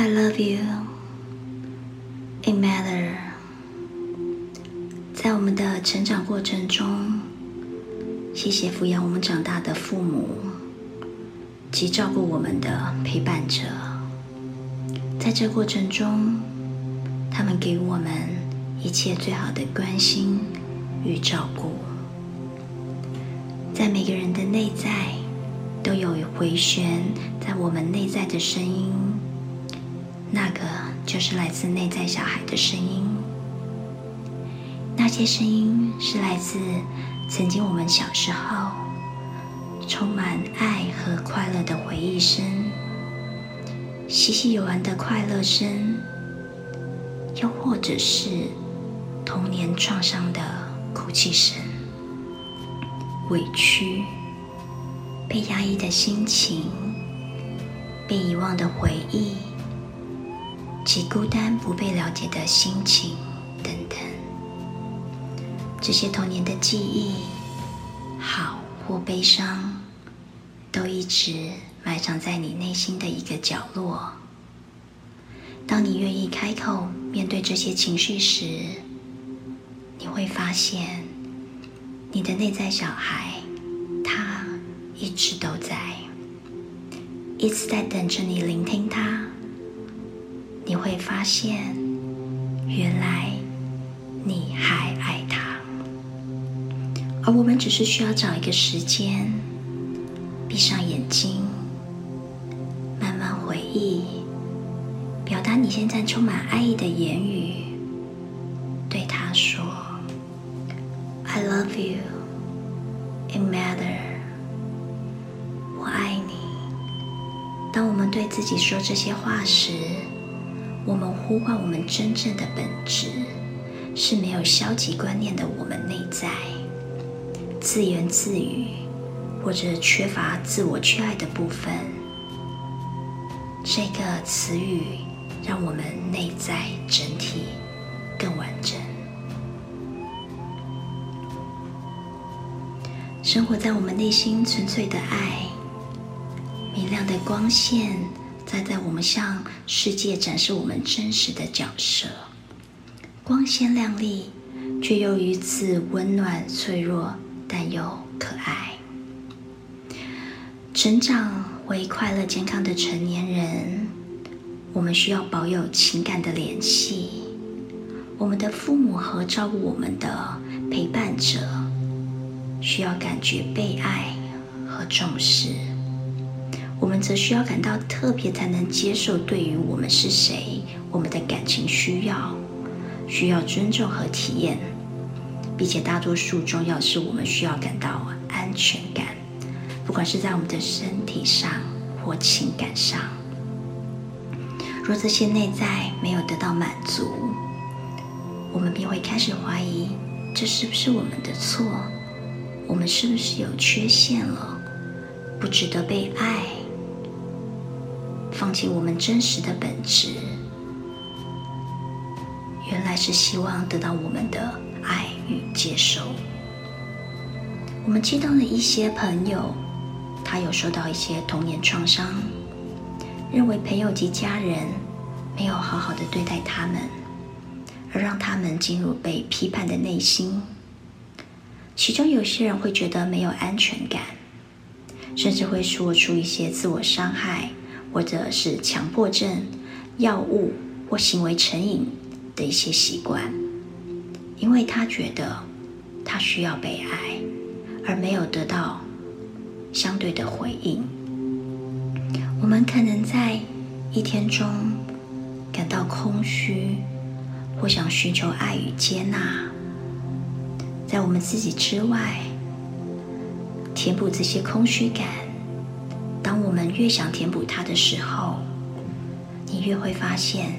I love you. It matter. 在我们的成长过程中，谢谢抚养我们长大的父母及照顾我们的陪伴者。在这过程中，他们给我们一切最好的关心与照顾。在每个人的内在，都有回旋在我们内在的声音，那个就是来自内在小孩的声音。那些声音是来自曾经我们小时候充满爱和快乐的回忆声，嬉戏游玩的快乐声，又或者是童年创伤的哭泣声，委屈。被压抑的心情，被遗忘的回忆，及孤单不被了解的心情等等，这些童年的记忆，好或悲伤，都一直埋藏在你内心的一个角落。当你愿意开口面对这些情绪时，你会发现，你的内在小孩。他一直都在，一直在等着你聆听他。你会发现，原来你还爱他，而我们只是需要找一个时间，闭上眼睛，慢慢回忆，表达你现在充满爱意的言语，对他说：“I love you. It matter 我爱你。当我们对自己说这些话时，我们呼唤我们真正的本质，是没有消极观念的我们内在，自言自语或者缺乏自我去爱的部分。这个词语让我们内在整体更完整。生活在我们内心纯粹的爱。明亮的光线在在我们向世界展示我们真实的角色，光鲜亮丽，却又如此温暖脆弱，但又可爱。成长为快乐健康的成年人，我们需要保有情感的联系。我们的父母和照顾我们的陪伴者，需要感觉被爱和重视。我们则需要感到特别，才能接受对于我们是谁，我们的感情需要，需要尊重和体验，并且大多数重要是我们需要感到安全感，不管是在我们的身体上或情感上。若这些内在没有得到满足，我们便会开始怀疑，这是不是我们的错？我们是不是有缺陷了？不值得被爱？放弃我们真实的本质，原来是希望得到我们的爱与接受。我们接到了一些朋友，他有受到一些童年创伤，认为朋友及家人没有好好的对待他们，而让他们进入被批判的内心。其中有些人会觉得没有安全感，甚至会说出一些自我伤害。或者是强迫症、药物或行为成瘾的一些习惯，因为他觉得他需要被爱，而没有得到相对的回应。我们可能在一天中感到空虚，或想寻求爱与接纳，在我们自己之外填补这些空虚感。当我们越想填补它的时候，你越会发现，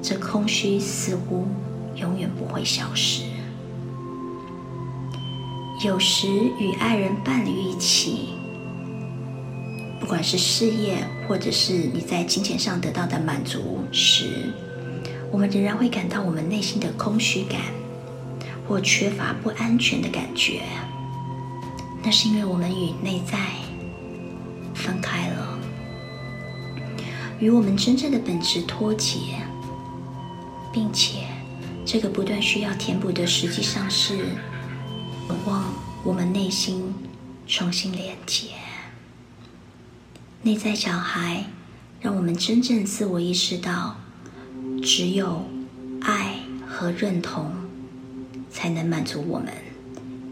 这空虚似乎永远不会消失。有时与爱人、伴侣一起，不管是事业或者是你在金钱上得到的满足时，我们仍然会感到我们内心的空虚感或缺乏不安全的感觉。那是因为我们与内在。分开了。与我们真正的本质脱节，并且这个不断需要填补的，实际上是渴望我们内心重新连接。内在小孩让我们真正自我意识到，只有爱和认同才能满足我们，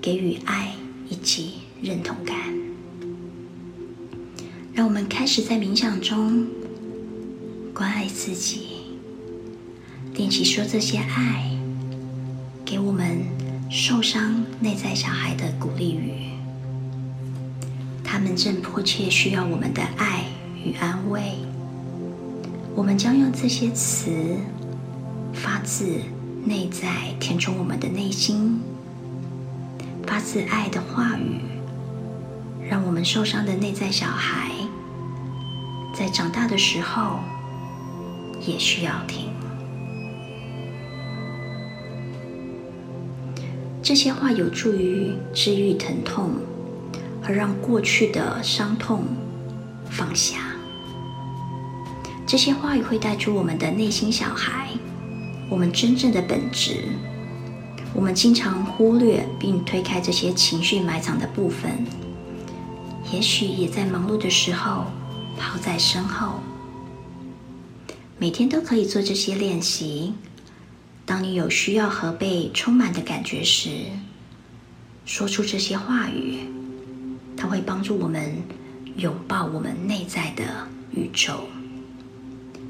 给予爱以及认同感。让我们开始在冥想中关爱自己，练习说这些爱给我们受伤内在小孩的鼓励语。他们正迫切需要我们的爱与安慰。我们将用这些词，发自内在填充我们的内心，发自爱的话语，让我们受伤的内在小孩，在长大的时候也需要听。这些话有助于治愈疼痛。而让过去的伤痛放下，这些话语会带出我们的内心小孩，我们真正的本质。我们经常忽略并推开这些情绪埋藏的部分，也许也在忙碌的时候抛在身后。每天都可以做这些练习。当你有需要和被充满的感觉时，说出这些话语。它会帮助我们拥抱我们内在的宇宙，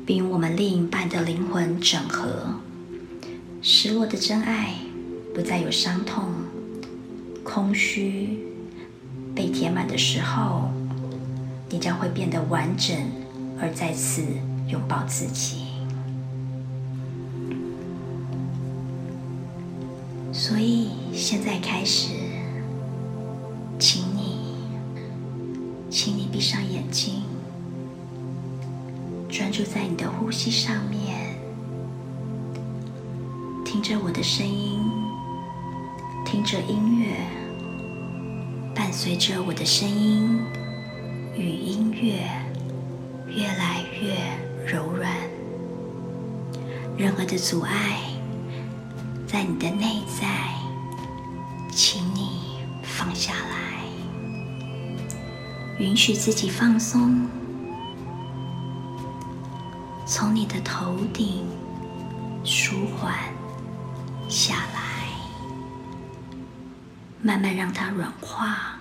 并与我们另一半的灵魂整合。失落的真爱不再有伤痛、空虚被填满的时候，你将会变得完整，而再次拥抱自己。所以，现在开始，请你。请你闭上眼睛，专注在你的呼吸上面，听着我的声音，听着音乐，伴随着我的声音与音乐越来越柔软。任何的阻碍在你的内在，请你放下来。允许自己放松，从你的头顶舒缓下来，慢慢让它软化。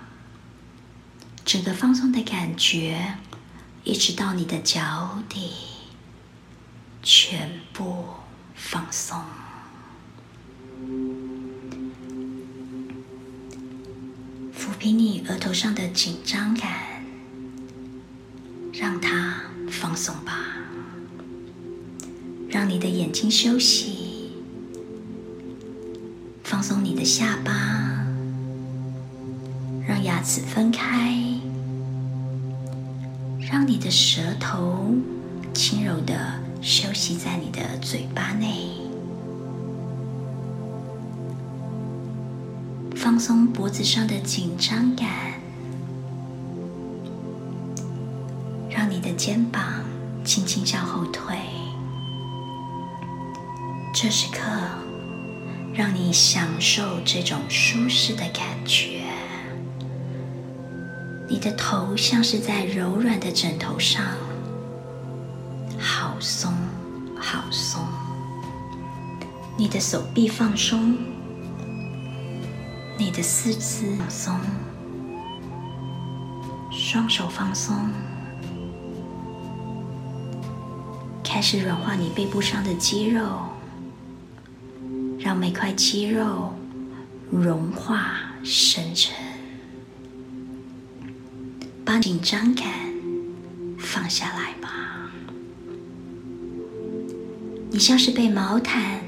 整个放松的感觉，一直到你的脚底，全部放松。抚平你额头上的紧张感。让它放松吧，让你的眼睛休息，放松你的下巴，让牙齿分开，让你的舌头轻柔的休息在你的嘴巴内，放松脖子上的紧张感。让你的肩膀轻轻向后退，这时刻让你享受这种舒适的感觉。你的头像是在柔软的枕头上，好松好松。你的手臂放松，你的四肢放松，双手放松。开始软化你背部上的肌肉，让每块肌肉融化生成，把紧张感放下来吧。你像是被毛毯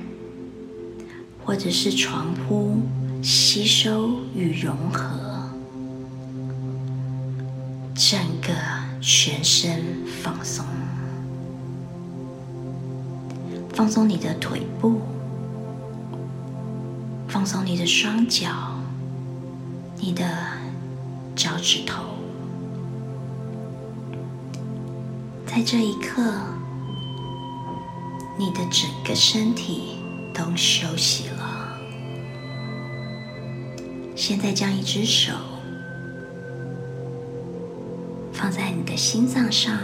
或者是床铺吸收与融合，整个全身放松。放松你的腿部，放松你的双脚，你的脚趾头。在这一刻，你的整个身体都休息了。现在将一只手放在你的心脏上，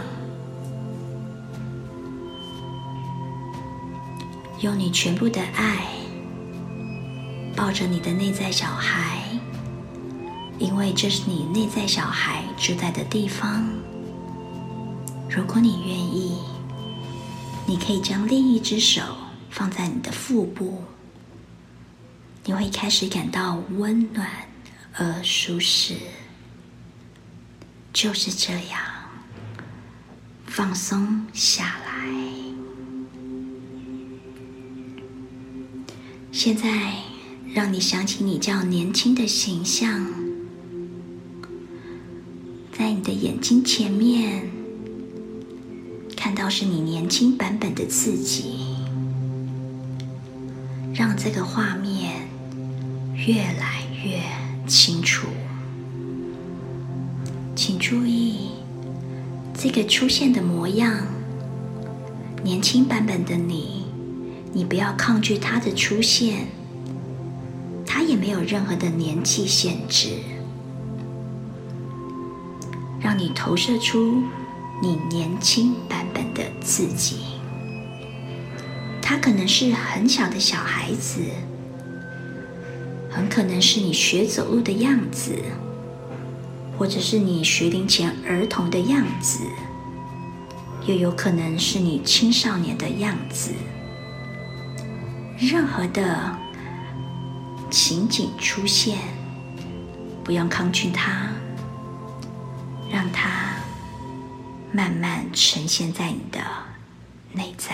用你全部的爱抱着你的内在小孩，因为这是你内在小孩住在的地方。如果你愿意，你可以将另一只手放在你的腹部，你会开始感到温暖而舒适。就是这样，放松下来。现在，让你想起你较年轻的形象，在你的眼睛前面。看到是你年轻版本的自己，让这个画面越来越清楚。请注意这个出现的模样，年轻版本的你，你不要抗拒它的出现，它也没有任何的年纪限制，让你投射出。你年轻版本的自己，他可能是很小的小孩子，很可能是你学走路的样子，或者是你学龄前儿童的样子，又有可能是你青少年的样子。任何的情景出现，不用抗拒它，让它。慢慢呈现在你的内在，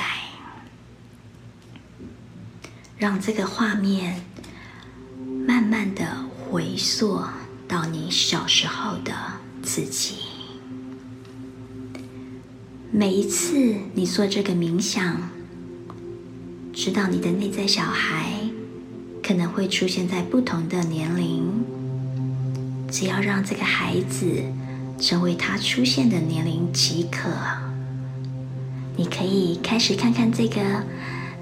让这个画面慢慢的回溯到你小时候的自己。每一次你做这个冥想，知道你的内在小孩可能会出现在不同的年龄，只要让这个孩子。成为他出现的年龄即可。你可以开始看看这个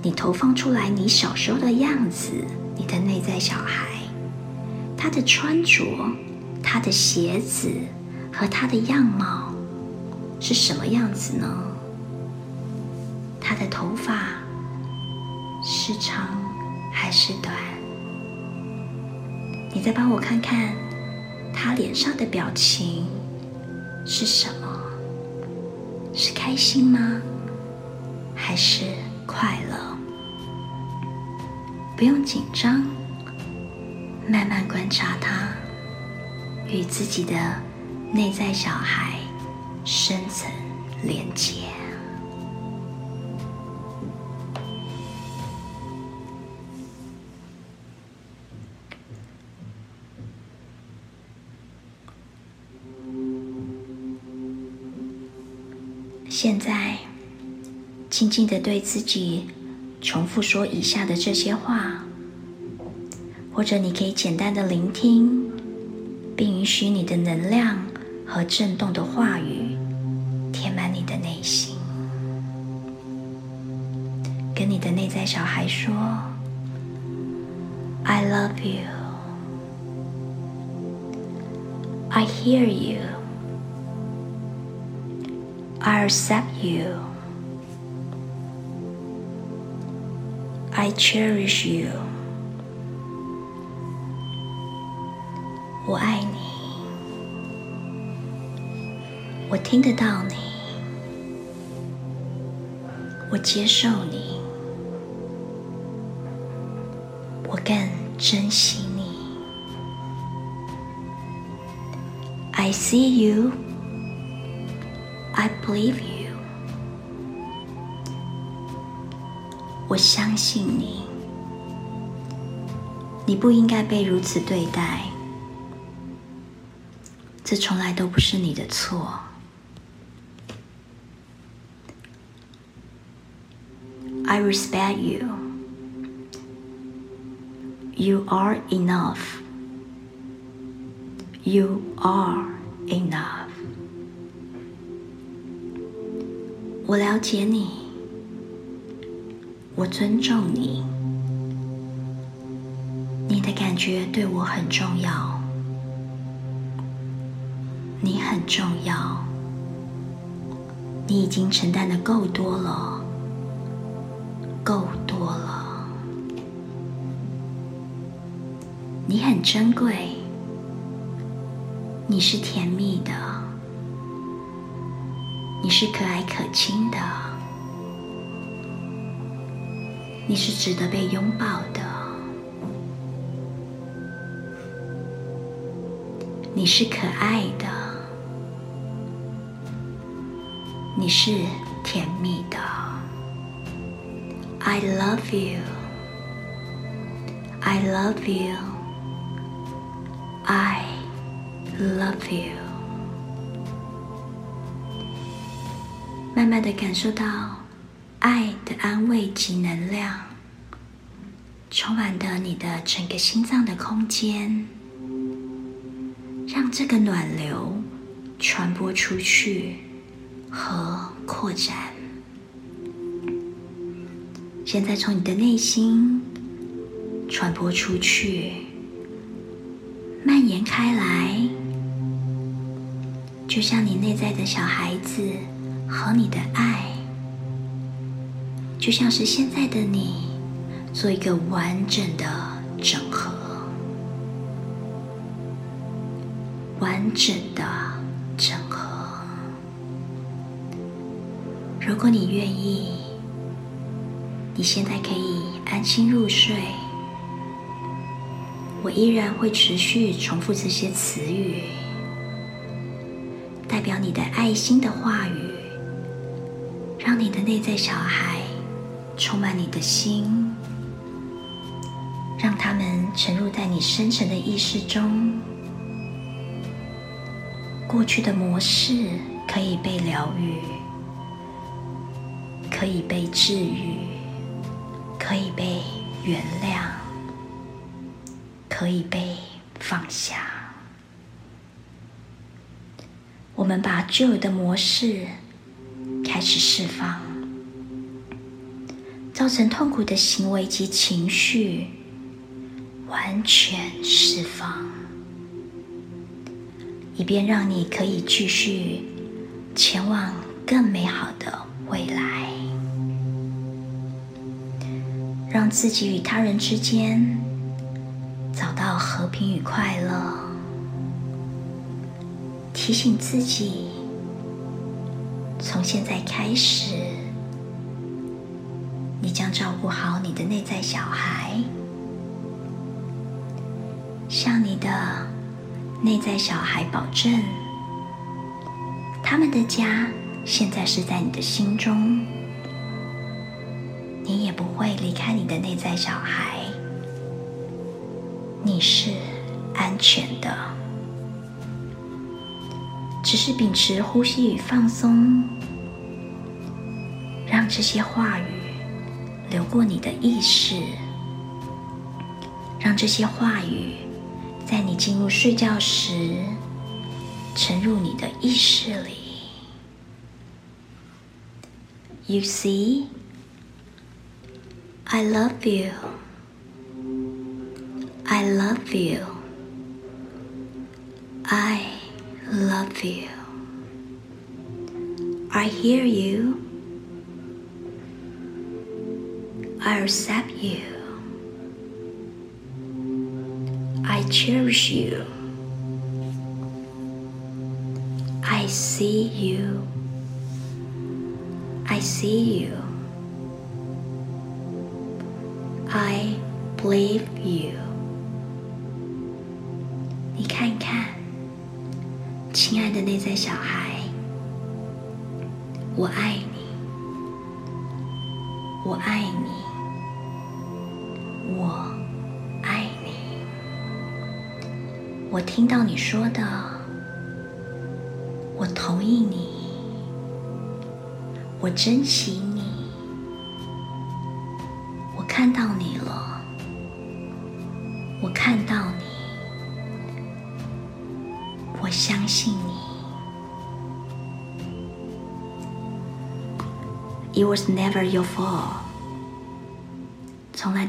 你投放出来你小时候的样子，你的内在小孩，他的穿着、他的鞋子和他的样貌是什么样子呢？他的头发是长还是短？你再帮我看看他脸上的表情。是什么？是开心吗？还是快乐？不用紧张，慢慢观察它，与自己的内在小孩深层连接。现在，静静的对自己重复说以下的这些话，或者你可以简单的聆听，并允许你的能量和震动的话语填满你的内心。跟你的内在小孩说：“I love you. I hear you.” I accept you. I cherish you. 我爱你，我听得到你，我接受你，我更珍惜你。I see you. I believe you。我相信你。你不应该被如此对待。这从来都不是你的错。I respect you. You are enough. You are enough. 我了解你，我尊重你，你的感觉对我很重要，你很重要，你已经承担的够多了，够多了，你很珍贵，你是甜蜜的。你是可爱可亲的，你是值得被拥抱的，你是可爱的，你是甜蜜的。I love you, I love you, I love you. 慢慢的感受到爱的安慰及能量，充满的你的整个心脏的空间，让这个暖流传播出去和扩展。现在从你的内心传播出去，蔓延开来，就像你内在的小孩子。和你的爱，就像是现在的你，做一个完整的整合，完整的整合。如果你愿意，你现在可以安心入睡。我依然会持续重复这些词语，代表你的爱心的话语。你的内在小孩充满你的心，让他们沉入在你深沉的意识中。过去的模式可以被疗愈，可以被治愈，可以被原谅，可以被放下。我们把旧的模式。开始释放，造成痛苦的行为及情绪，完全释放，以便让你可以继续前往更美好的未来，让自己与他人之间找到和平与快乐，提醒自己。从现在开始，你将照顾好你的内在小孩，向你的内在小孩保证，他们的家现在是在你的心中，你也不会离开你的内在小孩，你是安全的。只是秉持呼吸与放松，让这些话语流过你的意识，让这些话语在你进入睡觉时沉入你的意识里。You see, I love you. I love you. I. love you. I hear you. I accept you. I cherish you. I see you. I see you. I believe you. 你看看。亲爱的内在小孩，我爱你，我爱你， 我爱你。我听到你说的，我同意你，我珍惜你，我看到你了，我看到你。我相信你，It was never your fault，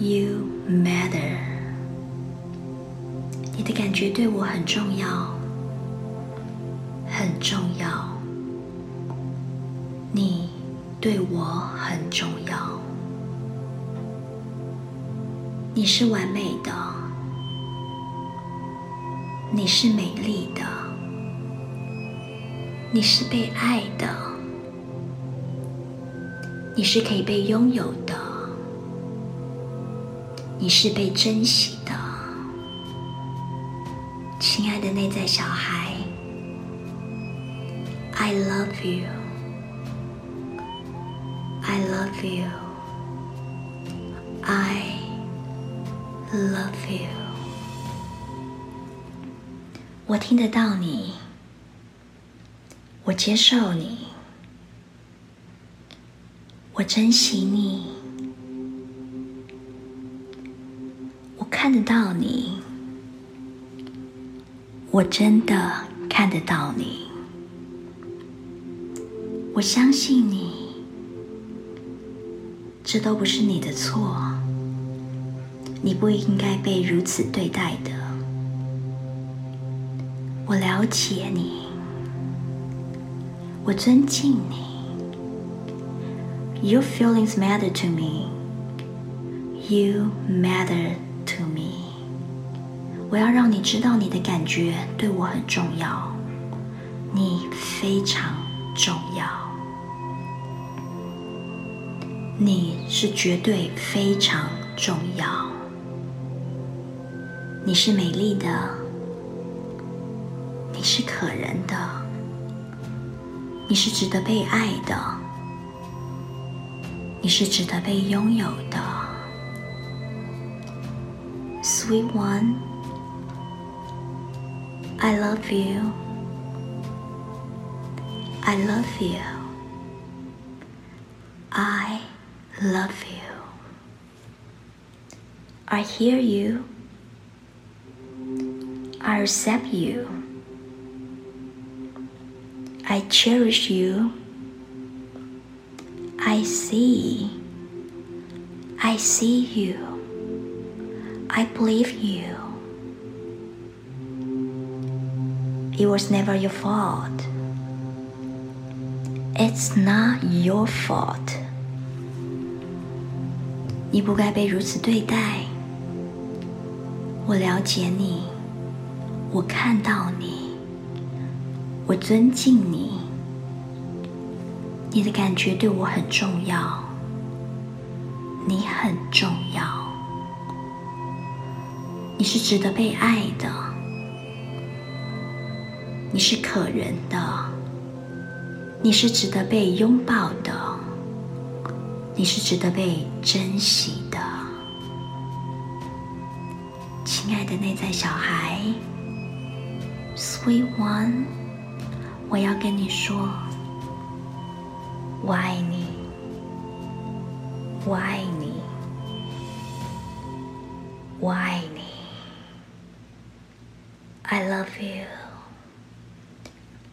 You matter. 你的感觉对我很重要，很重要。你对我很重要。你是完美的，你是美丽的，你是被爱的，你是可以被拥有的，你是被珍惜的，亲爱的内在小孩，I love you, I love you, I. Love you，我听得到你，我接受你，我珍惜你，看得到你，我真的看得到你，我相信你，这都不是你的错。你不应该被如此对待的。我了解你，我尊敬你。Your feelings matter to me. You matter. 我要让你知道，你的感觉对我很重要，你非常重要，你是绝对非常重要。你是美丽的，你是可人的，你是值得被爱的，你是值得被拥有的，Sweet one, I love you, I love you, I love you, I hear you. I accept you. I cherish you. I see. I see you. I believe you. It was never your fault. It's not your fault. 你不该被如此对待。我了解你。我看到你，我尊敬你，你的感觉对我很重要，你很重要，你是值得被爱的，你是可人的，你是值得被拥抱的，你是值得被珍惜的，亲爱的内在小孩。Sweet one，我要跟你说，我爱你，我爱你，我爱你。I love you.